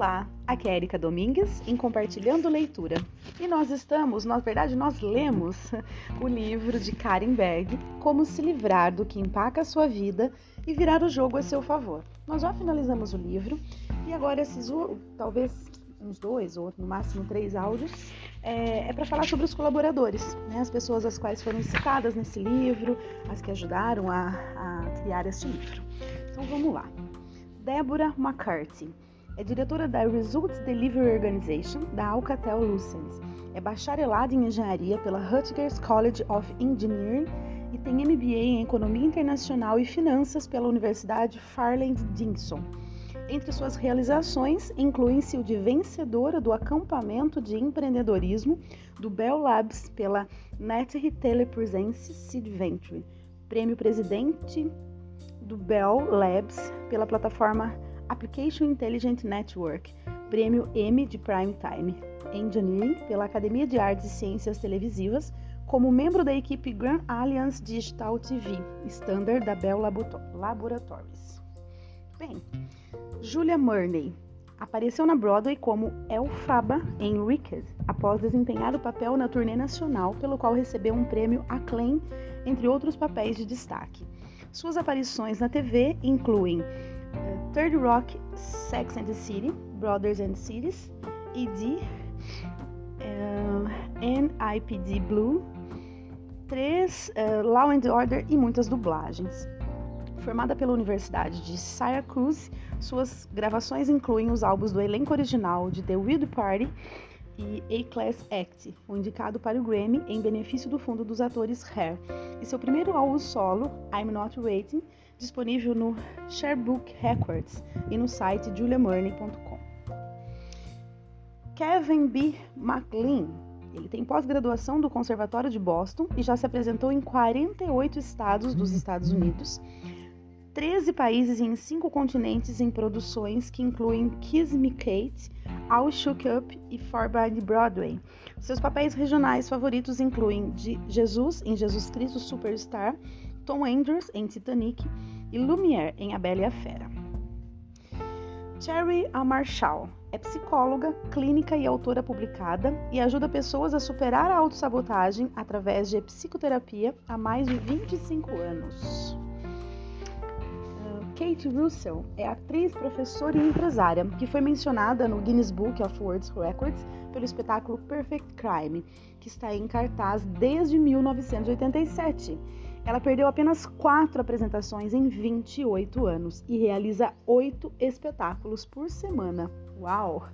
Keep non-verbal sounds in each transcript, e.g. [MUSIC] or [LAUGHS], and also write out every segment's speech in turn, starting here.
Olá, aqui é Erika Domingues em Compartilhando Leitura. E nós estamos, na verdade, nós lemos [LAUGHS] o livro de Karen Berg, Como se livrar do que empaca a sua vida e virar o jogo a seu favor. Nós já finalizamos o livro e agora esses talvez uns dois ou no máximo três áudios é, é para falar sobre os colaboradores, né? as pessoas as quais foram citadas nesse livro, as que ajudaram a, a criar este livro. Então vamos lá. Débora McCarthy é diretora da Results Delivery Organization da Alcatel-Lucent. É bacharelada em engenharia pela Rutgers College of Engineering e tem MBA em Economia Internacional e Finanças pela Universidade Farland Dixon. Entre suas realizações incluem-se o de vencedora do acampamento de empreendedorismo do Bell Labs pela Net Telepresence Seed Venture, prêmio presidente do Bell Labs pela plataforma Application Intelligent Network, prêmio M de Prime Time, Engineering pela Academia de Artes e Ciências Televisivas, como membro da equipe Grand Alliance Digital TV, standard da Bell Laboratories. Bem, Julia Murney apareceu na Broadway como Elphaba em Wicked, após desempenhar o papel na turnê nacional, pelo qual recebeu um prêmio Acclaim, entre outros papéis de destaque. Suas aparições na TV incluem Third Rock, Sex and the City, Brothers and Cities, ED, uh, NIPD Blue, 3 uh, Law and Order e muitas dublagens. Formada pela Universidade de Syracuse, suas gravações incluem os álbuns do elenco original de The Wild Party e A-Class Act, o indicado para o Grammy em benefício do fundo dos atores Hair, e seu primeiro álbum solo, I'm Not Waiting, disponível no Sharebook Records e no site juliamurney.com. Kevin B. McLean ele tem pós-graduação do Conservatório de Boston e já se apresentou em 48 estados dos Estados Unidos, 13 países e em 5 continentes em produções que incluem Kiss Me Kate, All Shook Up e For by Broadway. Seus papéis regionais favoritos incluem de Jesus em Jesus Cristo Superstar, Tom Andrews em Titanic e Lumière em A Bela e a Fera. Cherry A. Marshall é psicóloga, clínica e autora publicada e ajuda pessoas a superar a autossabotagem através de psicoterapia há mais de 25 anos. Ah, Kate Russell é atriz, professora e empresária que foi mencionada no Guinness Book of World Records pelo espetáculo Perfect Crime, que está em cartaz desde 1987 ela perdeu apenas quatro apresentações em 28 anos e realiza oito espetáculos por semana. Uau!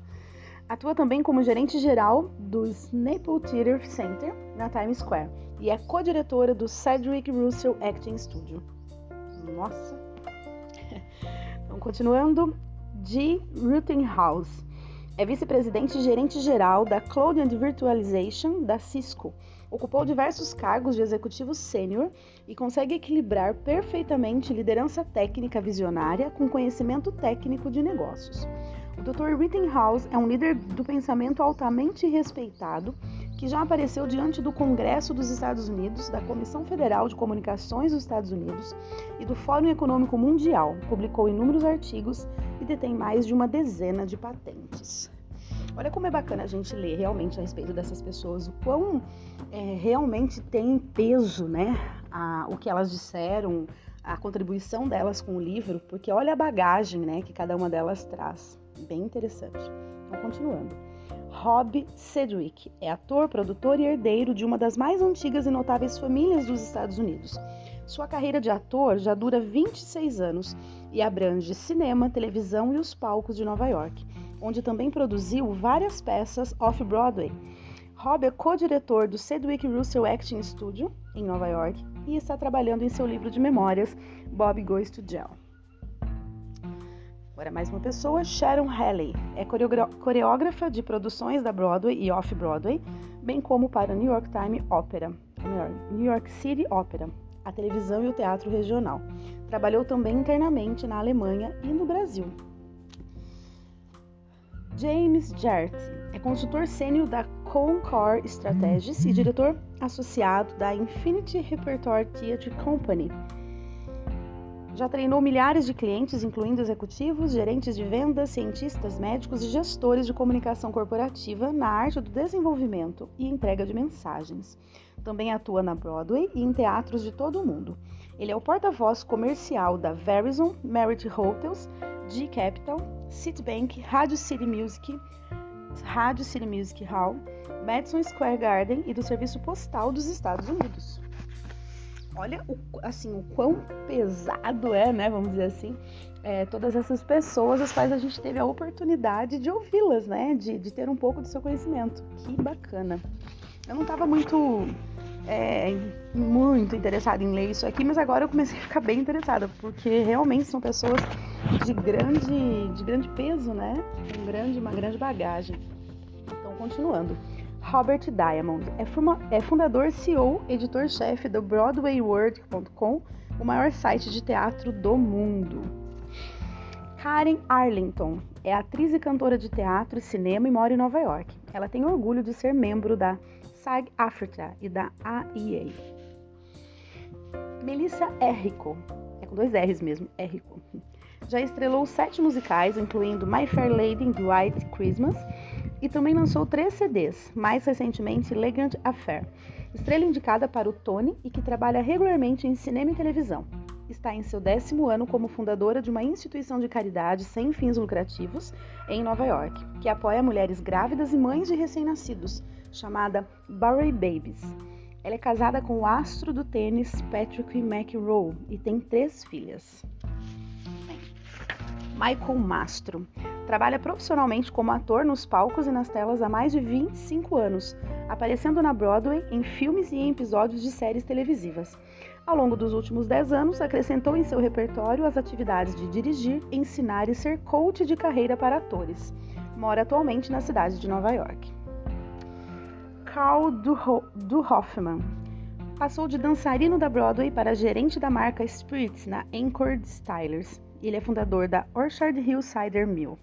Atua também como gerente geral do Snaple Theatre Center na Times Square e é co-diretora do Cedric Russell Acting Studio. Nossa! [LAUGHS] Então, continuando, de Rittenhouse. É vice-presidente e gerente geral da Cloud and Virtualization da Cisco Ocupou diversos cargos de executivo sênior e consegue equilibrar perfeitamente liderança técnica visionária com conhecimento técnico de negócios. O Dr. Rittenhouse é um líder do pensamento altamente respeitado que já apareceu diante do Congresso dos Estados Unidos, da Comissão Federal de Comunicações dos Estados Unidos e do Fórum Econômico Mundial. Publicou inúmeros artigos e detém mais de uma dezena de patentes. Olha como é bacana a gente ler realmente a respeito dessas pessoas, o quão é, realmente tem peso, né? A, o que elas disseram, a contribuição delas com o livro, porque olha a bagagem, né, que cada uma delas traz. Bem interessante. Então, continuando. Rob Sedgwick é ator, produtor e herdeiro de uma das mais antigas e notáveis famílias dos Estados Unidos. Sua carreira de ator já dura 26 anos e abrange cinema, televisão e os palcos de Nova York onde também produziu várias peças off-Broadway. Rob é co-diretor do Sedgwick Russell Acting Studio, em Nova York, e está trabalhando em seu livro de memórias, Bob Goes to Jail. Agora mais uma pessoa, Sharon Halley, é coreógrafa de produções da Broadway e off-Broadway, bem como para New York Times Opera, New York City Opera, a televisão e o teatro regional. Trabalhou também internamente na Alemanha e no Brasil. James Jert é consultor sênior da Concord Strategies e diretor associado da Infinity Repertoire Theatre Company. Já treinou milhares de clientes, incluindo executivos, gerentes de vendas, cientistas, médicos e gestores de comunicação corporativa na arte do desenvolvimento e entrega de mensagens. Também atua na Broadway e em teatros de todo o mundo. Ele é o porta-voz comercial da Verizon, Merit Hotels, G Capital, Citibank, Radio City Music, Radio City Music Hall, Madison Square Garden e do Serviço Postal dos Estados Unidos olha o, assim, o quão pesado é, né? Vamos dizer assim, é, todas essas pessoas as quais a gente teve a oportunidade de ouvi-las, né? De, de ter um pouco do seu conhecimento. Que bacana. Eu não estava muito, é, muito interessada em ler isso aqui, mas agora eu comecei a ficar bem interessada, porque realmente são pessoas de grande, de grande peso, né? Com grande, uma grande bagagem. Então, continuando. Robert Diamond. É, é fundador, CEO, editor-chefe do BroadwayWorld.com, o maior site de teatro do mundo. Karen Arlington é atriz e cantora de teatro e cinema e mora em Nova York. Ela tem orgulho de ser membro da SAG Africa e da AIA. Melissa Errico, é com dois R's mesmo, Errico. Já estrelou sete musicais, incluindo My Fair Lady in White Christmas e também lançou três CDs, mais recentemente Legend Affair, estrela indicada para o Tony e que trabalha regularmente em cinema e televisão. Está em seu décimo ano como fundadora de uma instituição de caridade sem fins lucrativos em Nova York, que apoia mulheres grávidas e mães de recém-nascidos, chamada Barry Babies. Ela é casada com o astro do tênis Patrick McEnroe e tem três filhas. Michael Mastro Trabalha profissionalmente como ator nos palcos e nas telas há mais de 25 anos, aparecendo na Broadway em filmes e em episódios de séries televisivas. Ao longo dos últimos 10 anos, acrescentou em seu repertório as atividades de dirigir, ensinar e ser coach de carreira para atores. Mora atualmente na cidade de Nova York. Carl Duhoffman passou de dançarino da Broadway para gerente da marca Spirits na Anchor Stylers. Ele é fundador da Orchard Hill Cider Mill.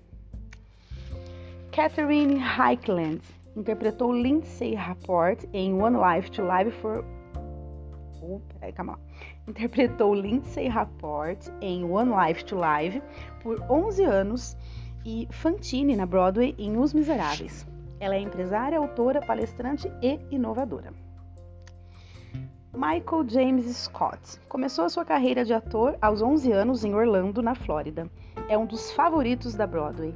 Catherine Highland interpretou Lindsay Rapport em One Life to Live for. Peraí, calma lá. Interpretou Lindsay Rapport em One Life to Live por 11 anos e Fantine na Broadway em Os Miseráveis. Ela é empresária, autora, palestrante e inovadora. Michael James Scott começou a sua carreira de ator aos 11 anos em Orlando, na Flórida. É um dos favoritos da Broadway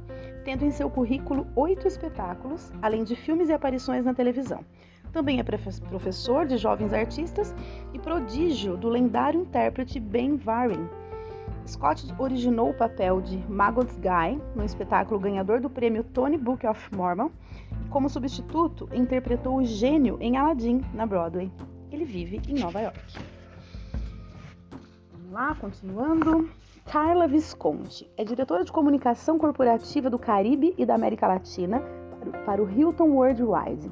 tendo em seu currículo oito espetáculos, além de filmes e aparições na televisão. Também é professor de jovens artistas e prodígio do lendário intérprete Ben Varin. Scott originou o papel de Maggots Guy no espetáculo ganhador do prêmio Tony Book of Mormon e, como substituto, interpretou o gênio em Aladdin na Broadway. Ele vive em Nova York. Vamos lá, continuando. Carla Visconti é diretora de comunicação corporativa do Caribe e da América Latina para o Hilton Worldwide.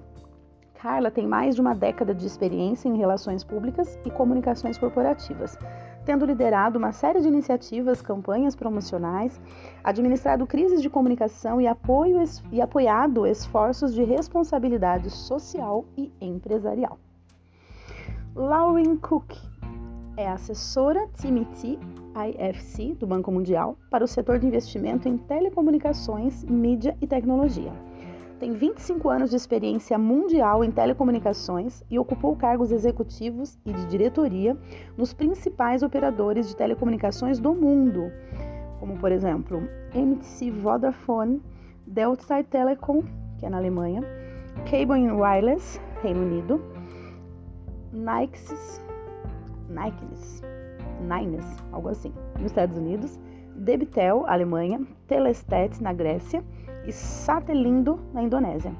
Carla tem mais de uma década de experiência em relações públicas e comunicações corporativas, tendo liderado uma série de iniciativas, campanhas promocionais, administrado crises de comunicação e, apoio, e apoiado esforços de responsabilidade social e empresarial. Lauren Cook é assessora TMT IFC do Banco Mundial para o setor de investimento em telecomunicações, mídia e tecnologia. Tem 25 anos de experiência mundial em telecomunicações e ocupou cargos executivos e de diretoria nos principais operadores de telecomunicações do mundo, como por exemplo MTC Vodafone, Delta Telecom, que é na Alemanha, Cable Wireless, Reino Unido, Nixes, Nikes, Nines, algo assim, nos Estados Unidos, Debitel, Alemanha, Telestat, na Grécia e Satelindo, na Indonésia.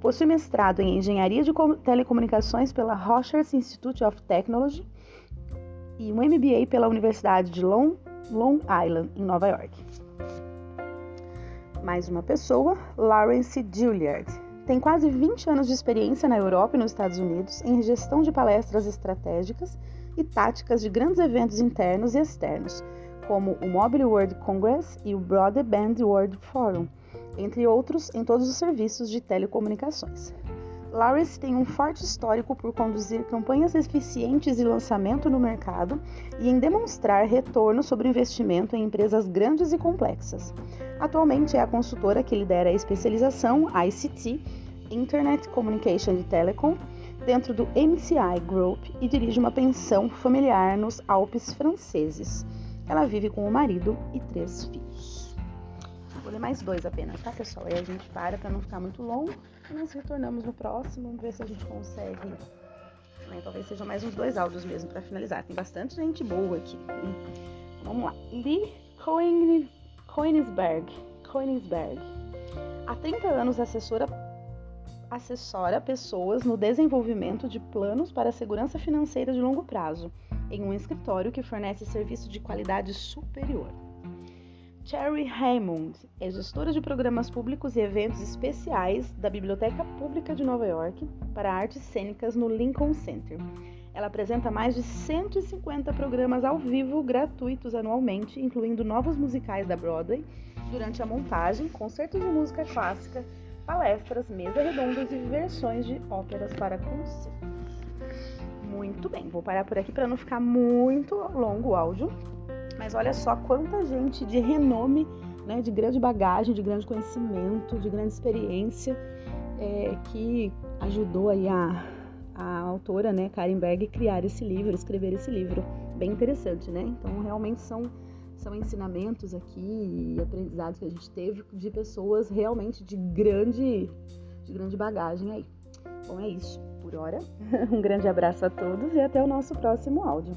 Possui mestrado em Engenharia de Telecomunicações pela Rogers Institute of Technology e um MBA pela Universidade de Long, Long Island, em Nova York. Mais uma pessoa, Lawrence Juilliard. Tem quase 20 anos de experiência na Europa e nos Estados Unidos em gestão de palestras estratégicas e táticas de grandes eventos internos e externos, como o Mobile World Congress e o Broadband World Forum, entre outros em todos os serviços de telecomunicações. Lawrence tem um forte histórico por conduzir campanhas eficientes de lançamento no mercado e em demonstrar retorno sobre investimento em empresas grandes e complexas. Atualmente é a consultora que lidera a especialização ICT, Internet Communication e Telecom, dentro do MCI Group e dirige uma pensão familiar nos Alpes franceses. Ela vive com o marido e três filhos. Vou ler mais dois apenas, tá, pessoal? Aí a gente para para não ficar muito longo e nós retornamos no próximo, vamos ver se a gente consegue. Né, talvez sejam mais uns dois áudios mesmo para finalizar. Tem bastante gente boa aqui. Vamos lá. Lee Koenigsberg. Koenigsberg. Há 30 anos assessora assessora pessoas no desenvolvimento de planos para a segurança financeira de longo prazo, em um escritório que fornece serviço de qualidade superior. Cherry Raymond é gestora de programas públicos e eventos especiais da Biblioteca Pública de Nova York para artes cênicas no Lincoln Center. Ela apresenta mais de 150 programas ao vivo gratuitos anualmente, incluindo novos musicais da Broadway, durante a montagem, concertos de música clássica, palestras, mesas redondas e versões de óperas para concertos. Muito bem, vou parar por aqui para não ficar muito longo o áudio. Mas olha só quanta gente de renome, né, de grande bagagem, de grande conhecimento, de grande experiência, é, que ajudou aí a, a autora, né, Karen Berg, criar esse livro, escrever esse livro. Bem interessante, né? Então, realmente são, são ensinamentos aqui e aprendizados que a gente teve de pessoas realmente de grande, de grande bagagem aí. Bom, é isso por hora. [LAUGHS] Um grande abraço a todos e até o nosso próximo áudio.